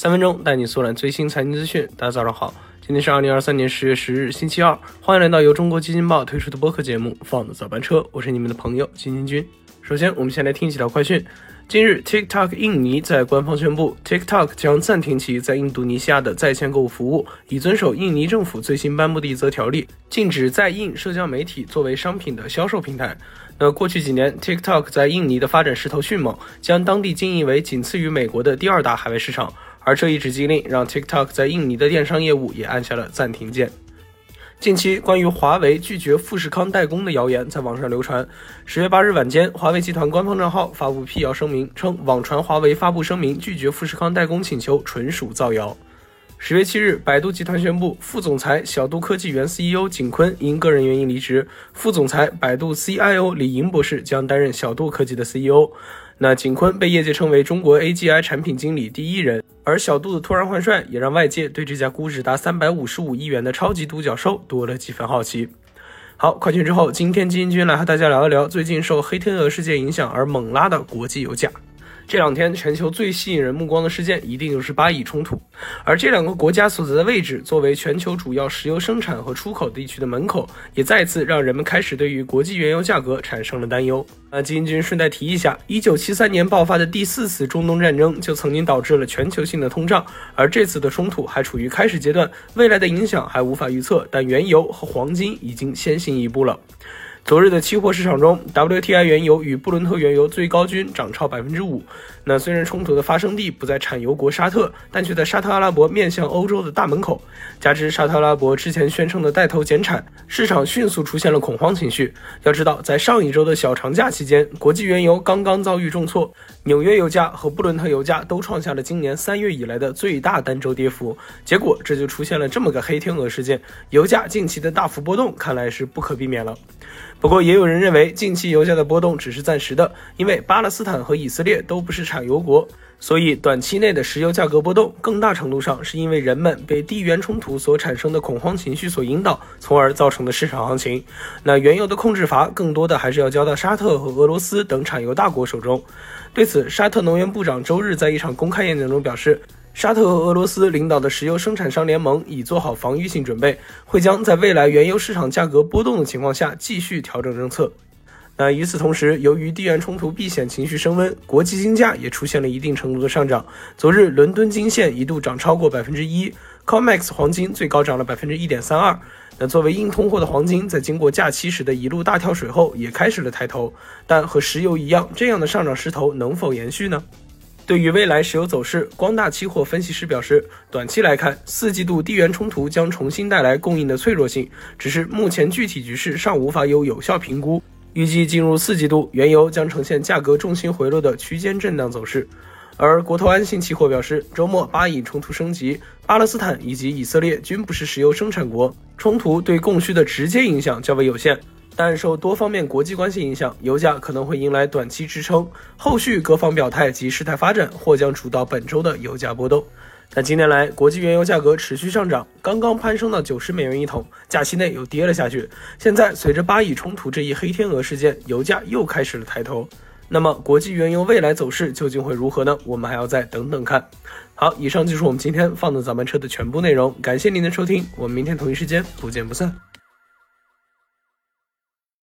三分钟带你速览最新财经资讯。大家早上好，今天是二零二三年十月十日，星期二。欢迎来到由中国基金报推出的播客节目《放的早班车》，我是你们的朋友金金君。首先，我们先来听几条快讯。近日，TikTok 印尼在官方宣布，TikTok 将暂停其在印度尼西亚的在线购物服务，以遵守印尼政府最新颁布的一则条例，禁止在印社交媒体作为商品的销售平台。那过去几年，TikTok 在印尼的发展势头迅猛，将当地经营为仅次于美国的第二大海外市场。而这一纸禁令让 TikTok 在印尼的电商业务也按下了暂停键。近期，关于华为拒绝富士康代工的谣言在网上流传。十月八日晚间，华为集团官方账号发布辟谣声明，称网传华为发布声明拒绝富士康代工请求纯属造谣。十月七日，百度集团宣布，副总裁小度科技原 CEO 景坤因个人原因离职，副总裁百度 CIO 李莹博士将担任小度科技的 CEO。那景坤被业界称为中国 AGI 产品经理第一人，而小度的突然换帅也让外界对这家估值达三百五十五亿元的超级独角兽多了几分好奇。好，快讯之后，今天基金君来和大家聊一聊最近受黑天鹅事件影响而猛拉的国际油价。这两天全球最吸引人目光的事件，一定就是巴以冲突。而这两个国家所在的位置，作为全球主要石油生产和出口地区的门口，也再次让人们开始对于国际原油价格产生了担忧。那金君顺带提一下，一九七三年爆发的第四次中东战争，就曾经导致了全球性的通胀。而这次的冲突还处于开始阶段，未来的影响还无法预测。但原油和黄金已经先行一步了。昨日的期货市场中，WTI 原油与布伦特原油最高均涨超百分之五。那虽然冲突的发生地不在产油国沙特，但却在沙特阿拉伯面向欧洲的大门口。加之沙特阿拉伯之前宣称的带头减产，市场迅速出现了恐慌情绪。要知道，在上一周的小长假期间，国际原油刚刚遭遇重挫，纽约油价和布伦特油价都创下了今年三月以来的最大单周跌幅。结果这就出现了这么个黑天鹅事件，油价近期的大幅波动看来是不可避免了。不过，也有人认为近期油价的波动只是暂时的，因为巴勒斯坦和以色列都不是产油国，所以短期内的石油价格波动更大程度上是因为人们被地缘冲突所产生的恐慌情绪所引导，从而造成的市场行情。那原油的控制阀更多的还是要交到沙特和俄罗斯等产油大国手中。对此，沙特能源部长周日在一场公开演讲中表示。沙特和俄罗斯领导的石油生产商联盟已做好防御性准备，会将在未来原油市场价格波动的情况下继续调整政策。那与此同时，由于地缘冲突避险情绪升温，国际金价也出现了一定程度的上涨。昨日，伦敦金线一度涨超过百分之一，COMEX 黄金最高涨了百分之一点三二。那作为硬通货的黄金，在经过假期时的一路大跳水后，也开始了抬头。但和石油一样，这样的上涨势头能否延续呢？对于未来石油走势，光大期货分析师表示，短期来看，四季度地缘冲突将重新带来供应的脆弱性，只是目前具体局势尚无法有有效评估。预计进入四季度，原油将呈现价格重心回落的区间震荡走势。而国投安信期货表示，周末巴以冲突升级，巴勒斯坦以及以色列均不是石油生产国，冲突对供需的直接影响较为有限。但受多方面国际关系影响，油价可能会迎来短期支撑。后续各方表态及事态发展或将主导本周的油价波动。但近年来，国际原油价格持续上涨，刚刚攀升到九十美元一桶，假期内又跌了下去。现在随着巴以冲突这一黑天鹅事件，油价又开始了抬头。那么，国际原油未来走势究竟会如何呢？我们还要再等等看。好，以上就是我们今天放的早班车的全部内容，感谢您的收听，我们明天同一时间不见不散。